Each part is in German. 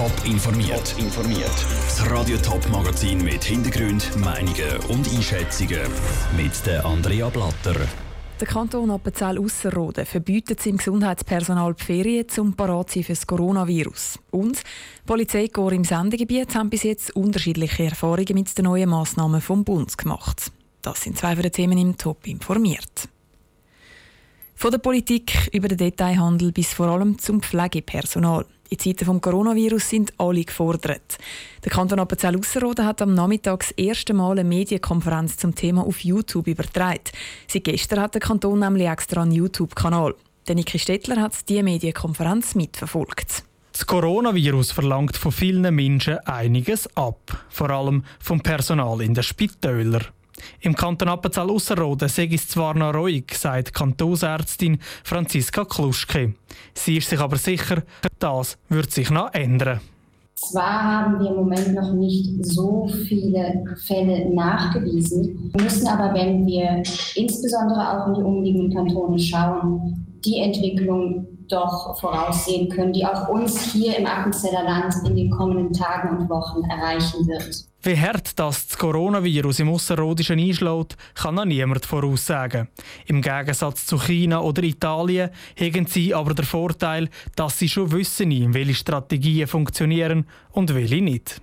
Top informiert. informiert. Das Radio Top Magazin mit Hintergrund, Meinungen und Einschätzungen mit der Andrea Blatter. Der Kanton Appenzell-Ausserrhoden verbietet seinem Gesundheitspersonal die Ferien zum parat für das Coronavirus. Und Polizeikorps im Sendegebiet haben bis jetzt unterschiedliche Erfahrungen mit den neuen Massnahmen vom Bund gemacht. Das sind zwei von den Themen im Top informiert. Von der Politik über den Detailhandel bis vor allem zum Pflegepersonal. In Zeiten des Coronavirus sind alle gefordert. Der Kanton Appenzell-Ausserrhoden hat am Nachmittag das erste Mal eine Medienkonferenz zum Thema auf YouTube übertragen. Seit gestern hat der Kanton nämlich extra einen YouTube-Kanal. Niki Stettler hat diese Medienkonferenz mitverfolgt. Das Coronavirus verlangt von vielen Menschen einiges ab, vor allem vom Personal in den Spitälern. Im Kanton Appenzell Ausserrhoden sei es zwar noch ruhig, sagt Kantonsärztin Franziska Kluschke. Sie ist sich aber sicher, das wird sich noch ändern. Zwar haben wir im Moment noch nicht so viele Fälle nachgewiesen, müssen aber, wenn wir insbesondere auch in die umliegenden Kantone schauen, die Entwicklung doch voraussehen können, die auch uns hier im Appenzeller Land in den kommenden Tagen und Wochen erreichen wird. Wie hart das, das Coronavirus im Ausserrhodischen einschlägt, kann noch niemand voraussagen. Im Gegensatz zu China oder Italien haben sie aber den Vorteil, dass sie schon wissen, welche Strategien funktionieren und welche nicht.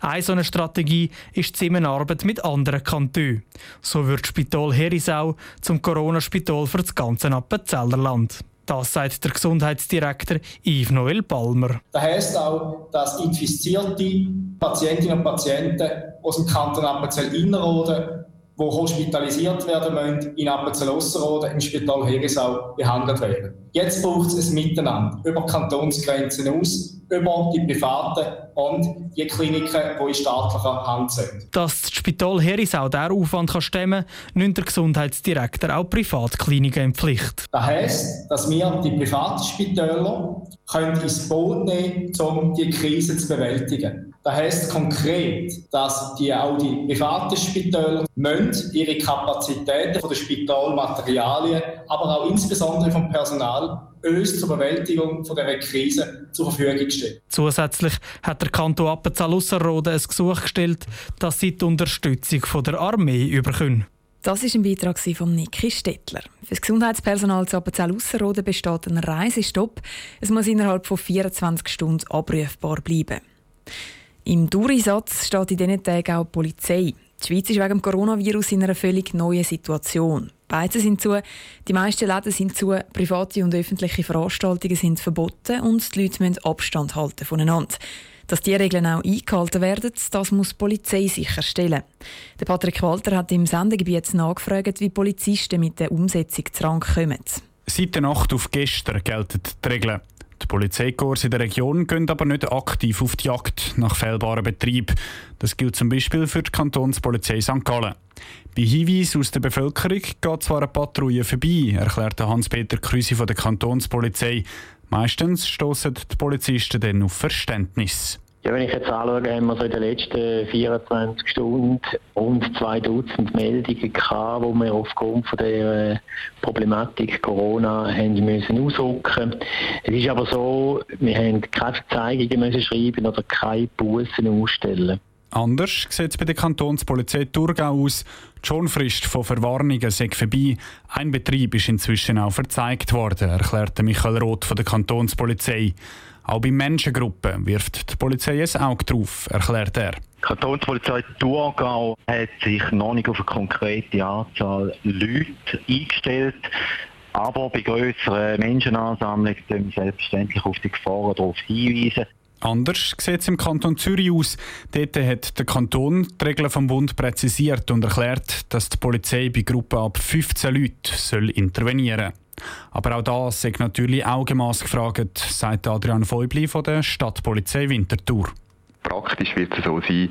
Eine solche Strategie ist die Zusammenarbeit mit anderen Kantonen. So wird das Spital Herisau zum Corona-Spital für das ganze Appenzellerland. Das sagt der Gesundheitsdirektor Yves Noel Palmer. Das heisst auch, dass infizierte Patientinnen und Patienten aus dem Kanton Appenzell-Innerrhoden, die hospitalisiert werden müssen, in Appenzell-Osserrhoden im Spital Herisau behandelt werden. Jetzt braucht es ein Miteinander über Kantonsgrenzen aus, über die privaten und die Kliniken, die in staatlicher Hand sind. Dass das Spital Herisau diesen Aufwand kann stemmen kann, nimmt der Gesundheitsdirektor auch Privatkliniken in Pflicht. Das heisst, dass wir die privaten Spitäler können ins Boot nehmen können, um die Krise zu bewältigen. Das heisst konkret, dass die, auch die privaten Spitäler müssen ihre Kapazitäten von den Spitalmaterialien, aber auch insbesondere vom Personal uns zur Bewältigung von dieser Krise zur Verfügung stellen. Zusätzlich hat der Kanton Appenzell-Ausserrhoden ein Gesuch gestellt, dass sie die Unterstützung von der Armee überkommen. Das ist ein Beitrag von Niki Stettler. Für das Gesundheitspersonal zu Appenzell-Ausserrhoden besteht ein Reisestopp. Es muss innerhalb von 24 Stunden abrufbar bleiben. Im Durchsatz steht in diesen Tagen auch die Polizei. Die Schweiz ist wegen dem Coronavirus in einer völlig neuen Situation. Beizen sind zu, die meisten Läden sind zu, private und öffentliche Veranstaltungen sind verboten und die Leute müssen Abstand halten voneinander. Dass diese Regeln auch eingehalten werden, das muss die Polizei sicherstellen. Der Patrick Walter hat im Sendegebiet nachgefragt, wie Polizisten mit der Umsetzung zu Rang kommen. Seit der Nacht auf gestern gelten die Regeln. Die Polizeikorps in der Region gehen aber nicht aktiv auf die Jagd nach fehlbaren Betrieb. Das gilt zum Beispiel für die Kantonspolizei St. Gallen. Bei Hinweisen aus der Bevölkerung geht zwar eine Patrouille vorbei, erklärte Hans-Peter Krüsi von der Kantonspolizei. Meistens stoßen die Polizisten dann auf Verständnis. Ja, wenn ich jetzt anschaue, haben wir so in den letzten 24 Stunden rund zwei Dutzend Meldungen gehabt, wo wir aufgrund von der äh, Problematik Corona haben müssen ausrücken. Es ist aber so, wir haben keine Verzeihungen müssen schreiben oder keine Bussen ausstellen. Anders sieht es bei der Kantonspolizei Thurgau aus. Die Schonfrist von Verwarnungen sei vorbei. Ein Betrieb ist inzwischen auch verzeigt worden, erklärte Michael Roth von der Kantonspolizei. Auch bei Menschengruppen wirft die Polizei ein Auge drauf, erklärt er. Die Kantonspolizei Thurgau hat sich noch nicht auf eine konkrete Anzahl Leute eingestellt. Aber bei grösseren Menschenansammlungen können wir selbstverständlich auf die Gefahren darauf hinweisen. Anders sieht es im Kanton Zürich aus. Dort hat der Kanton die Regeln vom Bund präzisiert und erklärt, dass die Polizei bei Gruppen ab 15 Leuten soll intervenieren soll. Aber auch das ist natürlich Augenmaß gefragt, sagt Adrian Feubli von der Stadtpolizei Winterthur. Praktisch wird es so sein,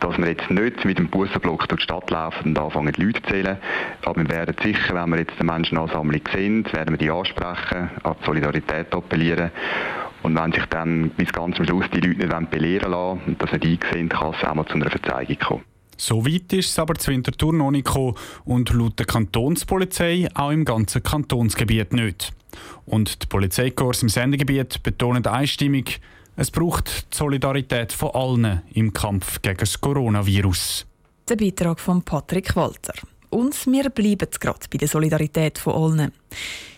dass wir jetzt nicht mit dem Bussenblock durch die Stadt laufen und anfangen, die Leute zu zählen. Aber wir werden sicher, wenn wir jetzt eine Menschenansammlung sind, werden wir die ansprechen, an die Solidarität appellieren. Und wenn sich dann bis ganz zum Schluss die Leute nicht belehren lassen und das nicht einsehen, kann es auch mal zu einer Verzeigung kommen. So weit ist es aber zu Winterthur noch nicht gekommen und laut der Kantonspolizei auch im ganzen Kantonsgebiet nicht. Und die Polizeikorps im Sendegebiet betonen einstimmig, Es braucht die Solidarität von allen im Kampf gegen das Coronavirus. Der Beitrag von Patrick Walter. Und wir bleiben gerade bei der Solidarität von allen.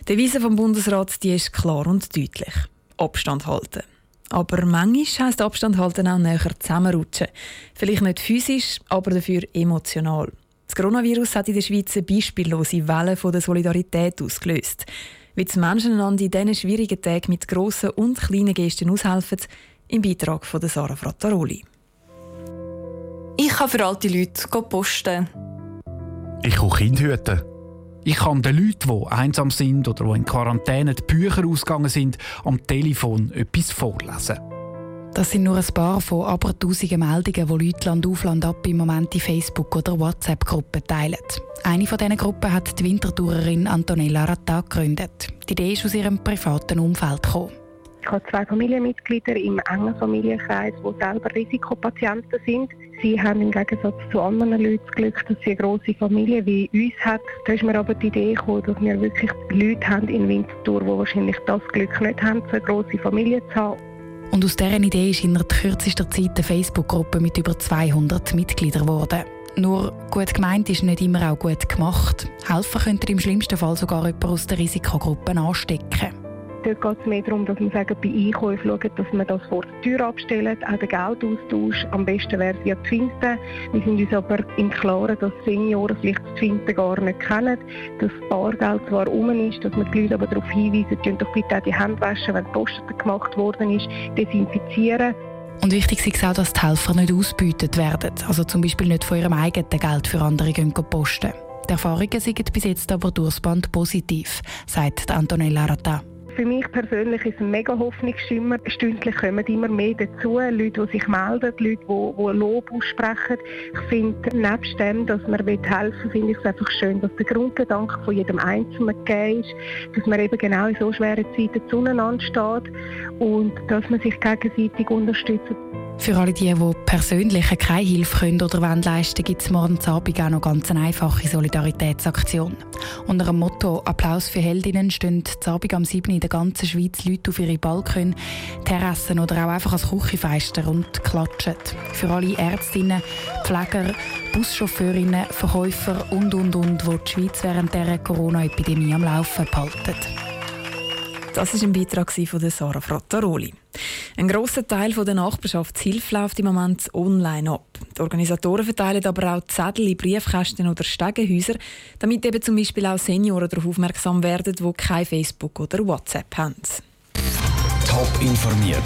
Die Devise vom Bundesrat die ist klar und deutlich. Abstand halten. Aber manchmal heisst Abstand halten auch näher zusammenrutschen. Vielleicht nicht physisch, aber dafür emotional. Das Coronavirus hat in der Schweiz eine beispiellose Welle von der Solidarität ausgelöst. Wie die Menschen einander in diesen schwierigen Tagen mit grossen und kleinen Gesten aushelfen, im Beitrag von Sarah Frattaroli. Ich kann für alte Leute posten. Ich kann Kinder hüten. Ich kann den Leuten, die einsam sind oder die in Quarantäne die Bücher ausgegangen sind, am Telefon etwas vorlesen. Das sind nur ein paar von aber tausenden Meldungen, die Leute Land auf Land ab im Moment in Facebook- oder WhatsApp-Gruppen teilen. Eine von diesen Gruppen hat die Wintertourerin Antonella Ratta gegründet. Die Idee ist aus ihrem privaten Umfeld gekommen. Ich habe zwei Familienmitglieder im engen Familienkreis, die selber Risikopatienten sind. Sie haben im Gegensatz zu anderen Leuten das Glück, dass sie eine grosse Familie wie uns hat. Da ist mir aber die Idee gekommen, dass wir wirklich Leute haben in Winterthur, die wahrscheinlich das Glück nicht haben, so eine grosse Familie zu haben. Und aus dieser Idee ist in der kürzester Zeit eine Facebook-Gruppe mit über 200 Mitgliedern geworden. Nur gut gemeint ist nicht immer auch gut gemacht. Helfen könnte im schlimmsten Fall sogar jemand aus der Risikogruppe anstecken. Dort geht es mehr darum, dass man sagen, bei Einkäufen schaut, dass man das vor der Tür abstellt, auch den Geldaustausch. Am besten wäre es ja Twinte. Wir sind uns aber im Klaren, dass Senioren vielleicht das Twinte gar nicht kennen, dass Bargeld zwar rum ist, dass man die Leute aber darauf hinweisen, dass doch bitte auch die Hände waschen, wenn die Post gemacht worden ist, desinfizieren. Und wichtig ist auch, dass die Helfer nicht ausbeutet werden, also zum Beispiel nicht von ihrem eigenen Geld für andere gehen posten. Die Erfahrungen sind bis jetzt aber durchs Band positiv, sagt Antonella Rata. Für mich persönlich ist es ein mega Hoffnungsschimmer. Stündlich kommen immer mehr dazu, Leute, die sich melden, Leute, die, die Lob aussprechen. Ich finde, nebst dem, dass man helfen will, finde ich es einfach schön, dass der Grundgedanke von jedem Einzelnen gegeben ist, dass man eben genau in so schweren Zeiten zueinander steht und dass man sich gegenseitig unterstützt. Für alle die, die persönlich keine Hilfe können oder wollen leisten gibt es morgen Abend auch noch ganz eine einfache Solidaritätsaktion. Unter dem Motto «Applaus für Heldinnen» stehen Abend am 7. in der ganzen Schweiz Leute auf ihre Balkone, Terrassen oder auch einfach als Küchenfeister und klatschen. Für alle Ärztinnen, Pfleger, Buschauffeurinnen, Verkäufer und, und, und, die die Schweiz während der Corona-Epidemie am Laufen behalten. Das ist ein Beitrag von Sarah Frattaroli. Ein grosser Teil der Nachbarschaftshilfe läuft im Moment online ab. Die Organisatoren verteilen aber auch Zettel in Briefkästen oder Stegenhäuser, damit eben zum Beispiel auch Senioren darauf aufmerksam werden, die kein Facebook oder WhatsApp haben. Top informiert,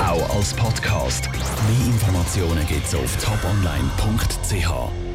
auch als Podcast. Mehr Informationen gibt es auf toponline.ch.